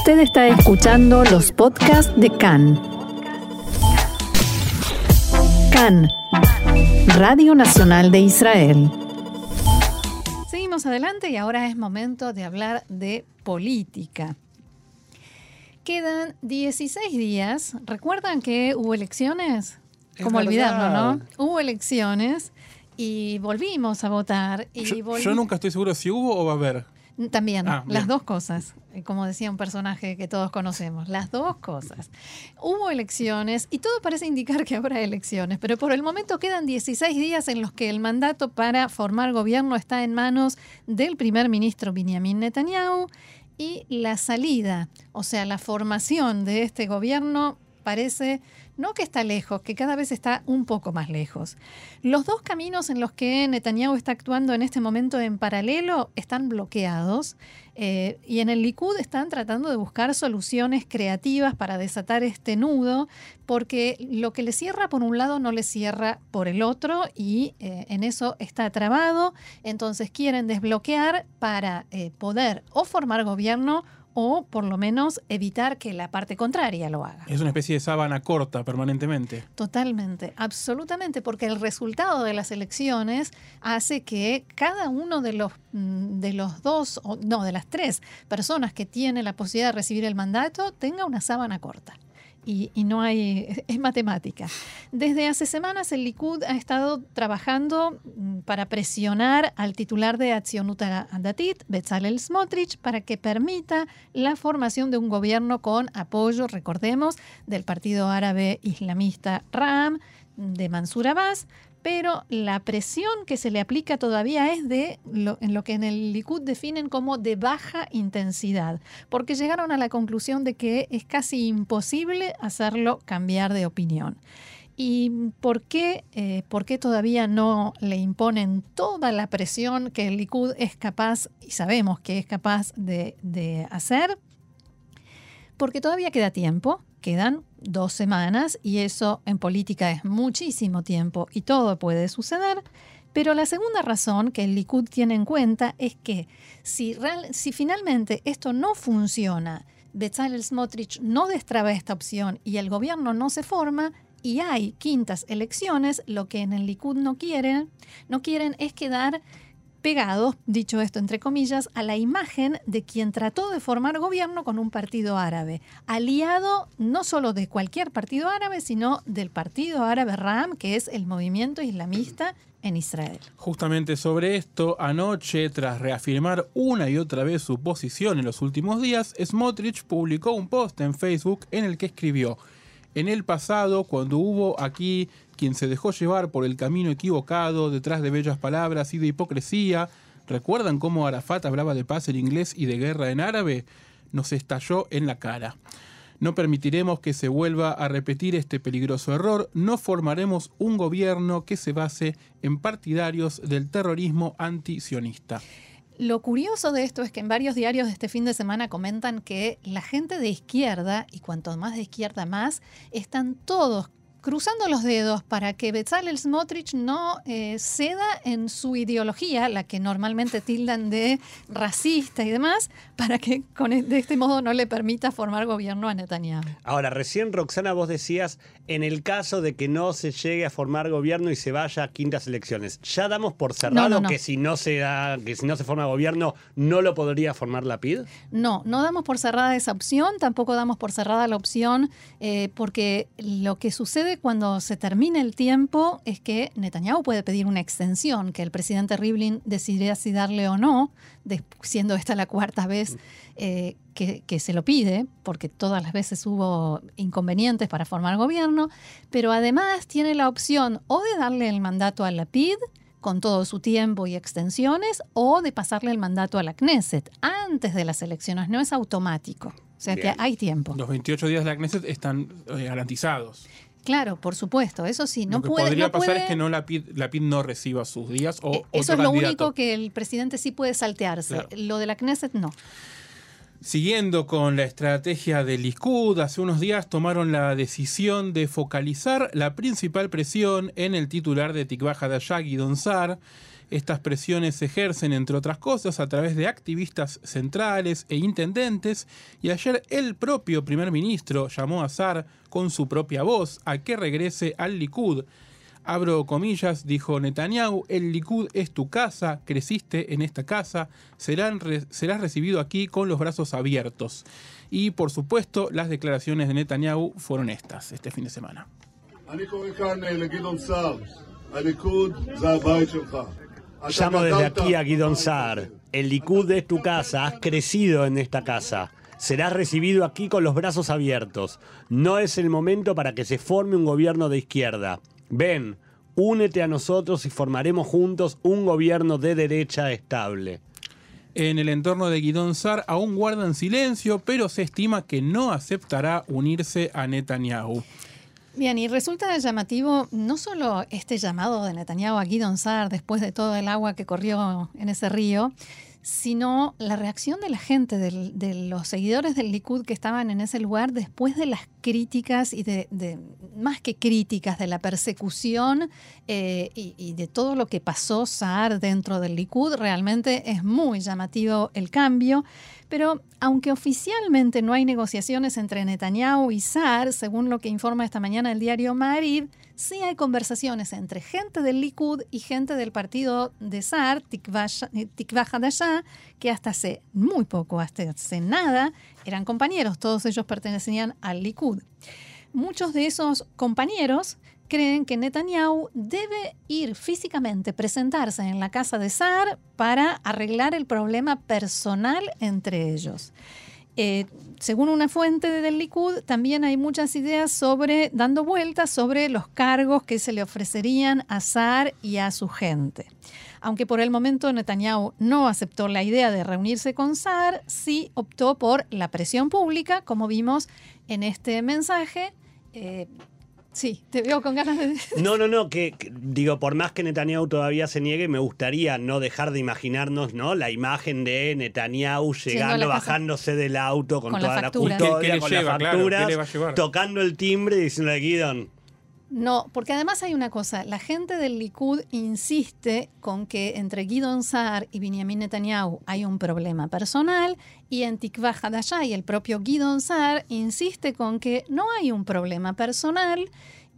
Usted está escuchando los podcasts de CAN. CAN, Radio Nacional de Israel. Seguimos adelante y ahora es momento de hablar de política. Quedan 16 días. ¿Recuerdan que hubo elecciones? Es Como olvidarlo, ¿no? Hubo elecciones y volvimos a votar. Y Yo, yo nunca estoy seguro si hubo o va a haber. También, Ah, las dos cosas, eh, como decía un personaje que todos conocemos, las dos cosas. Hubo elecciones y todo parece indicar que habrá elecciones, pero por el momento quedan 16 días en los que el mandato para formar gobierno está en manos del primer ministro Benjamin Netanyahu y la salida, o sea, la formación de este gobierno parece no que está lejos, que cada vez está un poco más lejos. Los dos caminos en los que Netanyahu está actuando en este momento en paralelo están bloqueados eh, y en el Likud están tratando de buscar soluciones creativas para desatar este nudo, porque lo que le cierra por un lado no le cierra por el otro y eh, en eso está trabado. Entonces quieren desbloquear para eh, poder o formar gobierno o por lo menos evitar que la parte contraria lo haga. Es una especie de sábana corta permanentemente. Totalmente, absolutamente, porque el resultado de las elecciones hace que cada uno de los, mm, de los dos, o no, de las tres personas que tiene la posibilidad de recibir el mandato tenga una sábana corta. Y, no hay, es matemática. Desde hace semanas el Likud ha estado trabajando mm, para presionar al titular de Acción Datit, Bezalel Smotrich, para que permita la formación de un gobierno con apoyo, recordemos, del Partido Árabe Islamista RAM, de Mansur Abbas, pero la presión que se le aplica todavía es de lo, que en el Likud definen como de baja intensidad, porque llegaron a la conclusión de que es casi imposible hacerlo cambiar de opinión. ¿Y por qué, eh, por qué todavía no le imponen toda la presión que el Likud es capaz, y sabemos que es capaz de hacer? Porque todavía queda tiempo, quedan dos semanas y eso en política es muchísimo tiempo y todo puede suceder. Pero la segunda razón que el Likud tiene en cuenta es que si, finalmente esto no funciona, Bezalel Smotrich no destraba esta opción y el gobierno no se forma y hay quintas elecciones, lo que en el Likud no quieren, no quieren es quedar pegados, dicho esto entre comillas, a la imagen de quien trató de formar gobierno con un partido árabe, aliado no solo de cualquier partido árabe, sino del partido árabe RAM, que es el movimiento islamista en Israel. Justamente sobre esto, anoche, tras reafirmar una y otra vez su posición en los últimos días, Smotrich publicó un post en Facebook en el que escribió, en el pasado, cuando hubo aquí quien se dejó llevar por el camino equivocado, detrás de bellas palabras y de hipocresía, ¿recuerdan cómo Arafat hablaba de paz en inglés y de guerra en árabe? Nos estalló en la cara. No permitiremos que se vuelva a repetir este peligroso error, no formaremos un gobierno que se base en partidarios del terrorismo antisionista. Lo curioso de esto es que en varios diarios de este fin de semana comentan que la gente de izquierda, y cuanto más de izquierda más, están todos cruzando los dedos para que Bezalel Smotrich no eh, ceda en su ideología, la que normalmente tildan de racista y demás, para que con, e- de este modo no le permita formar gobierno a Netanyahu. Ahora, recién Roxana, vos decías, en el caso de que no se llegue a formar gobierno y se vaya a quintas elecciones, ¿ya damos por cerrado No, no, no. que si no se da, que si no se forma gobierno, no lo podría formar la PID? No, no damos por cerrada esa opción, tampoco damos por cerrada la opción, eh, porque lo que sucede cuando se termine el tiempo es que Netanyahu puede pedir una extensión, que el presidente Rivlin decidirá si darle o no, siendo esta la cuarta vez eh, que, que se lo pide, porque todas las veces hubo inconvenientes para formar gobierno, pero además tiene la opción o de darle el mandato a la PID, con todo su tiempo y extensiones, o de pasarle el mandato a la Knesset antes de las elecciones. No es automático. O sea Bien. que hay tiempo. Los 28 días de la Knesset están eh, garantizados. Claro, por supuesto. Eso sí, no Lo que puede. podría no pasar puede- es que no la PID, la PID no reciba sus días o eh, otro Eso es lo candidato. único que el presidente sí puede saltearse. Claro. Lo de la Knesset no. Siguiendo con la estrategia del Likud, hace unos días tomaron la decisión de focalizar la principal presión en el titular de Tikva Hadashah, Guidon Sar. Estas presiones se ejercen, entre otras cosas, a través de activistas centrales e intendentes, y ayer el propio primer ministro llamó a Sar con su propia voz a que regrese al Likud. Abro comillas, dijo Netanyahu, el Likud es tu casa, creciste en esta casa, serás recibido aquí con los brazos abiertos. Y por supuesto, las declaraciones de Netanyahu fueron estas este fin de semana. Llamo desde aquí a Guidon Saar. El Likud es tu casa, has crecido en esta casa. Serás recibido aquí con los brazos abiertos. No es el momento para que se forme un gobierno de izquierda. Ven, únete a nosotros y formaremos juntos un gobierno de derecha estable. En el entorno de Guidon Sar aún guardan silencio, pero se estima que no aceptará unirse a Netanyahu. Bien, y resulta llamativo no solo este llamado de Netanyahu a Guidon Sar después de todo el agua que corrió en ese río, sino la reacción de la gente, de los seguidores del Likud que estaban en ese lugar después de las críticas y de, más que críticas, de la persecución eh, y, de todo lo que pasó Saar dentro del Likud, realmente es muy llamativo el cambio. Pero aunque oficialmente no hay negociaciones entre Netanyahu y Saar, según lo que informa esta mañana el diario Marib, sí hay conversaciones entre gente del Likud y gente del partido de Saar, Tikva Hadashah, que hasta hace muy poco, hasta hace nada, eran compañeros, todos ellos pertenecían al Likud. Muchos de esos compañeros creen que Netanyahu debe ir físicamente, presentarse en la casa de Saar para arreglar el problema personal entre ellos. Eh, según una fuente del Likud, también hay muchas ideas sobre, dando vueltas sobre los cargos que se le ofrecerían a Saar y a su gente. Aunque por el momento Netanyahu no aceptó la idea de reunirse con Saar, sí optó por la presión pública, como vimos en este mensaje. Eh, Sí, te veo con ganas de... No, no, no, que, digo, por más que Netanyahu todavía se niegue, me gustaría no dejar de imaginarnos, ¿no? La imagen de Netanyahu llegando, bajándose del auto con, toda la, custodia, con las facturas, tocando el timbre y diciendo Guidon, no, porque además hay una cosa, la gente del Likud insiste con que entre Guidon Saar y Benjamin Netanyahu hay un problema personal y en Tikva Hadashah y el propio Guidon Saar insiste con que no hay un problema personal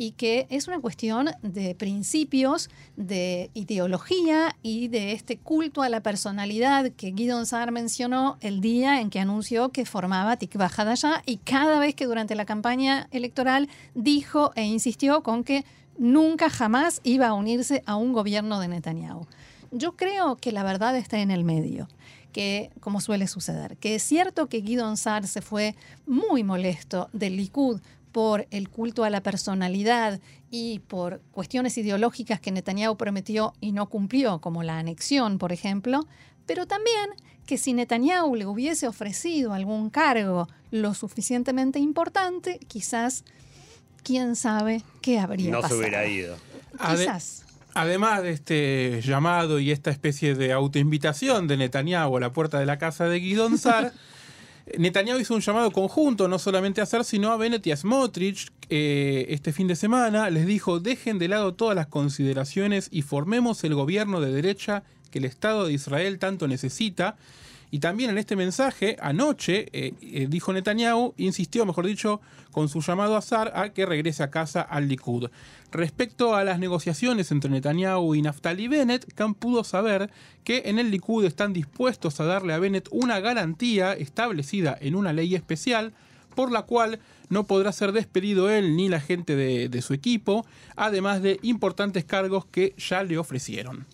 y que es una cuestión de principios, de ideología y de este culto a la personalidad que Guido Saar mencionó el día en que anunció que formaba Tikva Hadashah y cada vez que durante la campaña electoral dijo e insistió con que nunca jamás iba a unirse a un gobierno de Netanyahu. Yo creo que la verdad está en el medio que, como suele suceder, que es cierto que Guido Saar se fue muy molesto del Likud por el culto a la personalidad y por cuestiones ideológicas que Netanyahu prometió y no cumplió, como la anexión, por ejemplo, pero también que si Netanyahu le hubiese ofrecido algún cargo lo suficientemente importante, quizás, quién sabe qué habría pasado. No se hubiera ido. Quizás. Además de este llamado y esta especie de autoinvitación de Netanyahu a la puerta de la casa de Guidon Sar, Netanyahu hizo un llamado conjunto, no solamente a Sar, sino a Bennett y Smotrich eh, este fin de semana. Les dijo, dejen de lado todas las consideraciones y formemos el gobierno de derecha que el Estado de Israel tanto necesita. Y también en este mensaje, anoche, eh, eh, dijo Netanyahu, insistió, mejor dicho, con su llamado a Sar a que regrese a casa al Likud. Respecto a las negociaciones entre Netanyahu y Naftali Bennett, Khan pudo saber que en el Likud están dispuestos a darle a Bennett una garantía establecida en una ley especial por la cual no podrá ser despedido él ni la gente de su equipo, además de importantes cargos que ya le ofrecieron.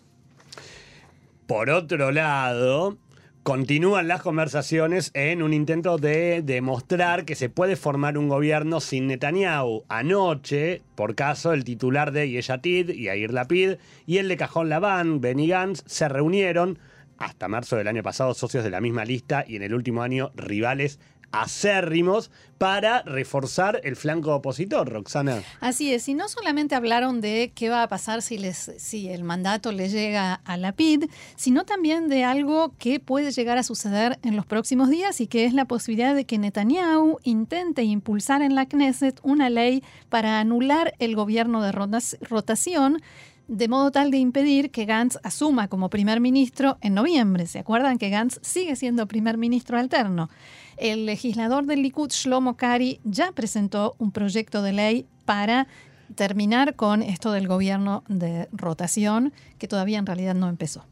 Por otro lado, Continúan las conversaciones en un intento de demostrar que se puede formar un gobierno sin Netanyahu. Anoche, por caso, el titular de Yeshatid, Yair Lapid, y el de Cajón Labán, Benny Gantz, se reunieron hasta marzo del año pasado socios de la misma lista y en el último año rivales acérrimos para reforzar el flanco opositor, Roxana. Así es, y no solamente hablaron de qué va a pasar si, les, si el mandato le llega a la PID, sino también de algo que puede llegar a suceder en los próximos días y que es la posibilidad de que Netanyahu intente impulsar en la Knesset una ley para anular el gobierno de rotación de modo tal de impedir que Gantz asuma como primer ministro en noviembre. ¿Se acuerdan que Gantz sigue siendo primer ministro alterno? El legislador del Likud, Shlomo Kari, ya presentó un proyecto de ley para terminar con esto del gobierno de rotación, que todavía en realidad no empezó.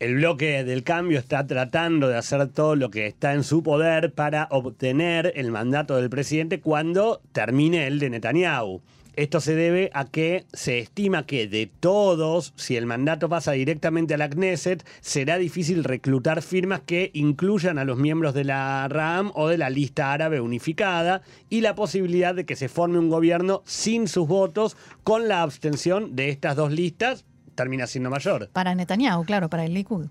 El bloque del cambio está tratando de hacer todo lo que está en su poder para obtener el mandato del presidente cuando termine el de Netanyahu. Esto se debe a que se estima que de todos, si el mandato pasa directamente a la Knesset, será difícil reclutar firmas que incluyan a los miembros de la RAM o de la lista árabe unificada y la posibilidad de que se forme un gobierno sin sus votos con la abstención de estas dos listas termina siendo mayor. Para Netanyahu, claro, para el Likud.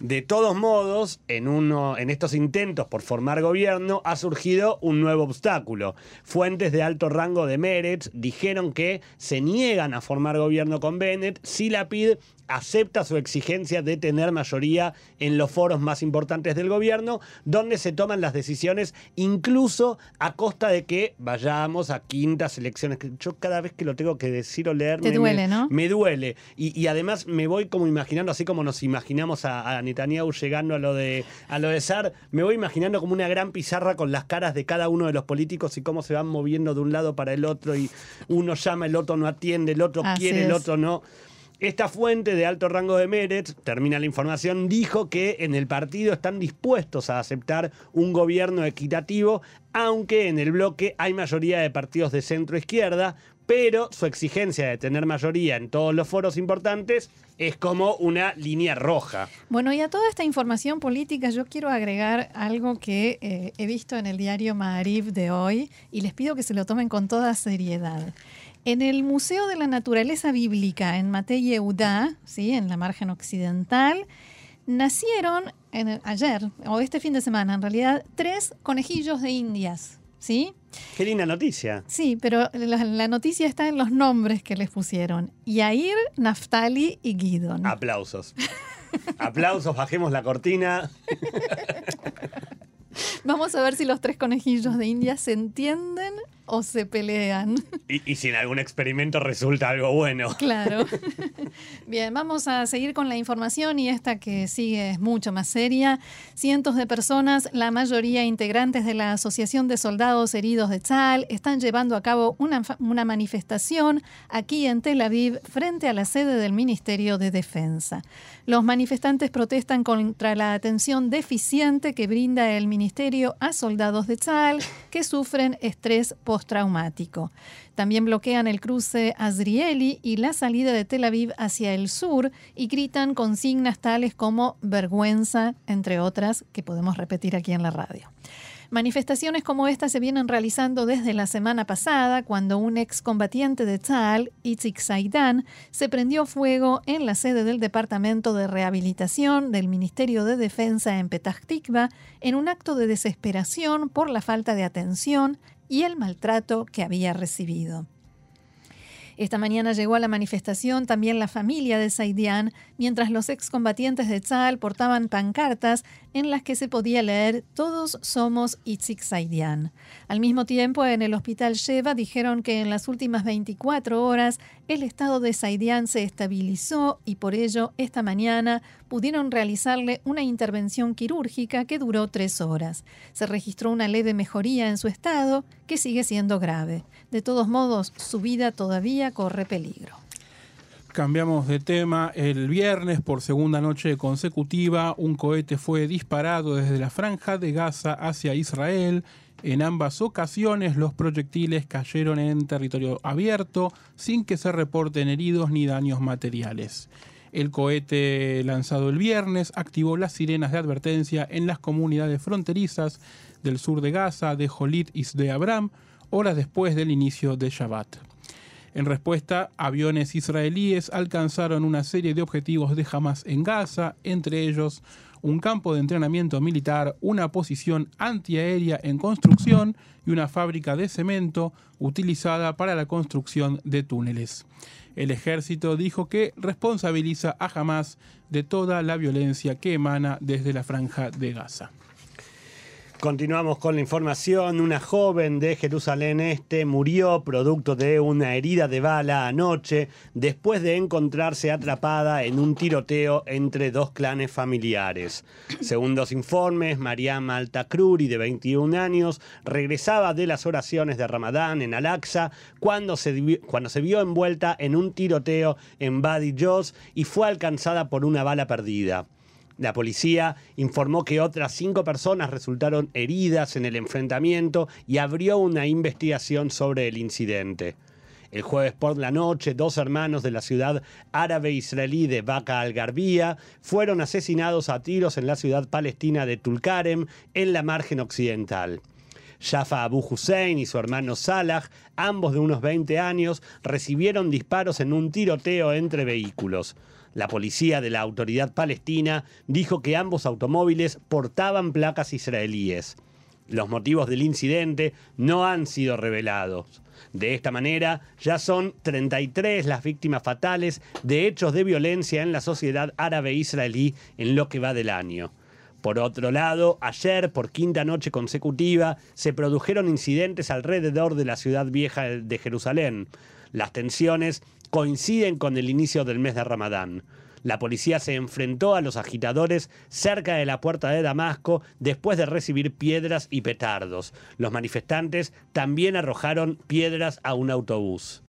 De todos modos, en, uno, en estos intentos por formar gobierno ha surgido un nuevo obstáculo. Fuentes de alto rango de Meretz dijeron que se niegan a formar gobierno con Bennett si la PID acepta su exigencia de tener mayoría en los foros más importantes del gobierno, donde se toman las decisiones incluso a costa de que vayamos a quintas elecciones. Yo cada vez que lo tengo que decir o leer... Te me, duele, ¿no? Me duele. Y, y además me voy como imaginando, así como nos imaginamos a, a Netanyahu llegando a lo de a lo de Sar, me voy imaginando como una gran pizarra con las caras de cada uno de los políticos y cómo se van moviendo de un lado para el otro y uno llama, el otro no atiende, el otro Así quiere, el es. otro no. Esta fuente de alto rango de Meretz, termina la información, dijo que en el partido están dispuestos a aceptar un gobierno equitativo, aunque en el bloque hay mayoría de partidos de centro izquierda, pero su exigencia de tener mayoría en todos los foros importantes es como una línea roja. Bueno, y a toda esta información política yo quiero agregar algo que eh, he visto en el diario Maariv de hoy y les pido que se lo tomen con toda seriedad. En el Museo de la Naturaleza Bíblica en Matei Yehuda, ¿sí? en la margen occidental, nacieron ayer, o este fin de semana en realidad, tres conejillos de indias. ¿Sí? Qué linda noticia. Sí, pero la, la noticia está en los nombres que les pusieron. Yair, Naftali y Gidon. Aplausos. Aplausos, bajemos la cortina. Vamos a ver si los tres conejillos de India se entienden o se pelean. Y, y si en algún experimento resulta algo bueno. Claro. Bien, vamos a seguir con la información y esta que sigue es mucho más seria. Cientos de personas, la mayoría integrantes de la Asociación de Soldados Heridos de Tzal, están llevando a cabo una, una manifestación aquí en Tel Aviv frente a la sede del Ministerio de Defensa. Los manifestantes protestan contra la atención deficiente que brinda el Ministerio a soldados de Tzal que sufren estrés postraumático. También bloquean el cruce Azrieli y la salida de Tel Aviv hacia el sur y gritan consignas tales como vergüenza, entre otras, que podemos repetir aquí en la radio. Manifestaciones como esta se vienen realizando desde la semana pasada, cuando un excombatiente de Tzal, Itzik Saidan, se prendió fuego en la sede del Departamento de Rehabilitación del Ministerio de Defensa en Petah Tikva en un acto de desesperación por la falta de atención y el maltrato que había recibido. Esta mañana llegó a la manifestación también la familia de Saidian, mientras los excombatientes de Tzal portaban pancartas en las que se podía leer Todos somos Itzik Saidian. Al mismo tiempo, en el hospital Sheva dijeron que en las últimas 24 horas el estado de Saidian se estabilizó y por ello esta mañana pudieron realizarle una intervención quirúrgica que duró tres horas. Se registró una leve mejoría en su estado, que sigue siendo grave. De todos modos, su vida todavía corre peligro. Cambiamos de tema. El viernes, por segunda noche consecutiva, un cohete fue disparado desde la franja de Gaza hacia Israel. En ambas ocasiones los proyectiles cayeron en territorio abierto sin que se reporten heridos ni daños materiales. El cohete lanzado el viernes activó las sirenas de advertencia en las comunidades fronterizas del sur de Gaza, de Jolit y de Abraham, horas después del inicio de Shabbat. En respuesta, aviones israelíes alcanzaron una serie de objetivos de Hamas en Gaza, entre ellos un campo de entrenamiento militar, una posición antiaérea en construcción y una fábrica de cemento utilizada para la construcción de túneles. El ejército dijo que responsabiliza a Hamas de toda la violencia que emana desde la franja de Gaza. Continuamos con la información. Una joven de Jerusalén Este murió producto de una herida de bala anoche después de encontrarse atrapada en un tiroteo entre dos clanes familiares. Según los informes, Mariam Altakruri, de 21 años, regresaba de las oraciones de Ramadán en Al-Aqsa cuando se, cuando se vio envuelta en un tiroteo en Badi Jos y fue alcanzada por una bala perdida. La policía informó que otras cinco personas resultaron heridas en el enfrentamiento y abrió una investigación sobre el incidente. El jueves por la noche, dos hermanos de la ciudad árabe israelí de Baca al-Garbía fueron asesinados a tiros en la ciudad palestina de Tulkarem, en la margen occidental. Jaffa Abu Hussein y su hermano Salah, ambos de unos 20 años, recibieron disparos en un tiroteo entre vehículos. La policía de la autoridad palestina dijo que ambos automóviles portaban placas israelíes. Los motivos del incidente no han sido revelados. De esta manera, ya son 33 las víctimas fatales de hechos de violencia en la sociedad árabe israelí en lo que va del año. Por otro lado, ayer, por quinta noche consecutiva, se produjeron incidentes alrededor de la ciudad vieja de Jerusalén. Las tensiones coinciden con el inicio del mes de Ramadán. La policía se enfrentó a los agitadores cerca de la puerta de Damasco después de recibir piedras y petardos. Los manifestantes también arrojaron piedras a un autobús.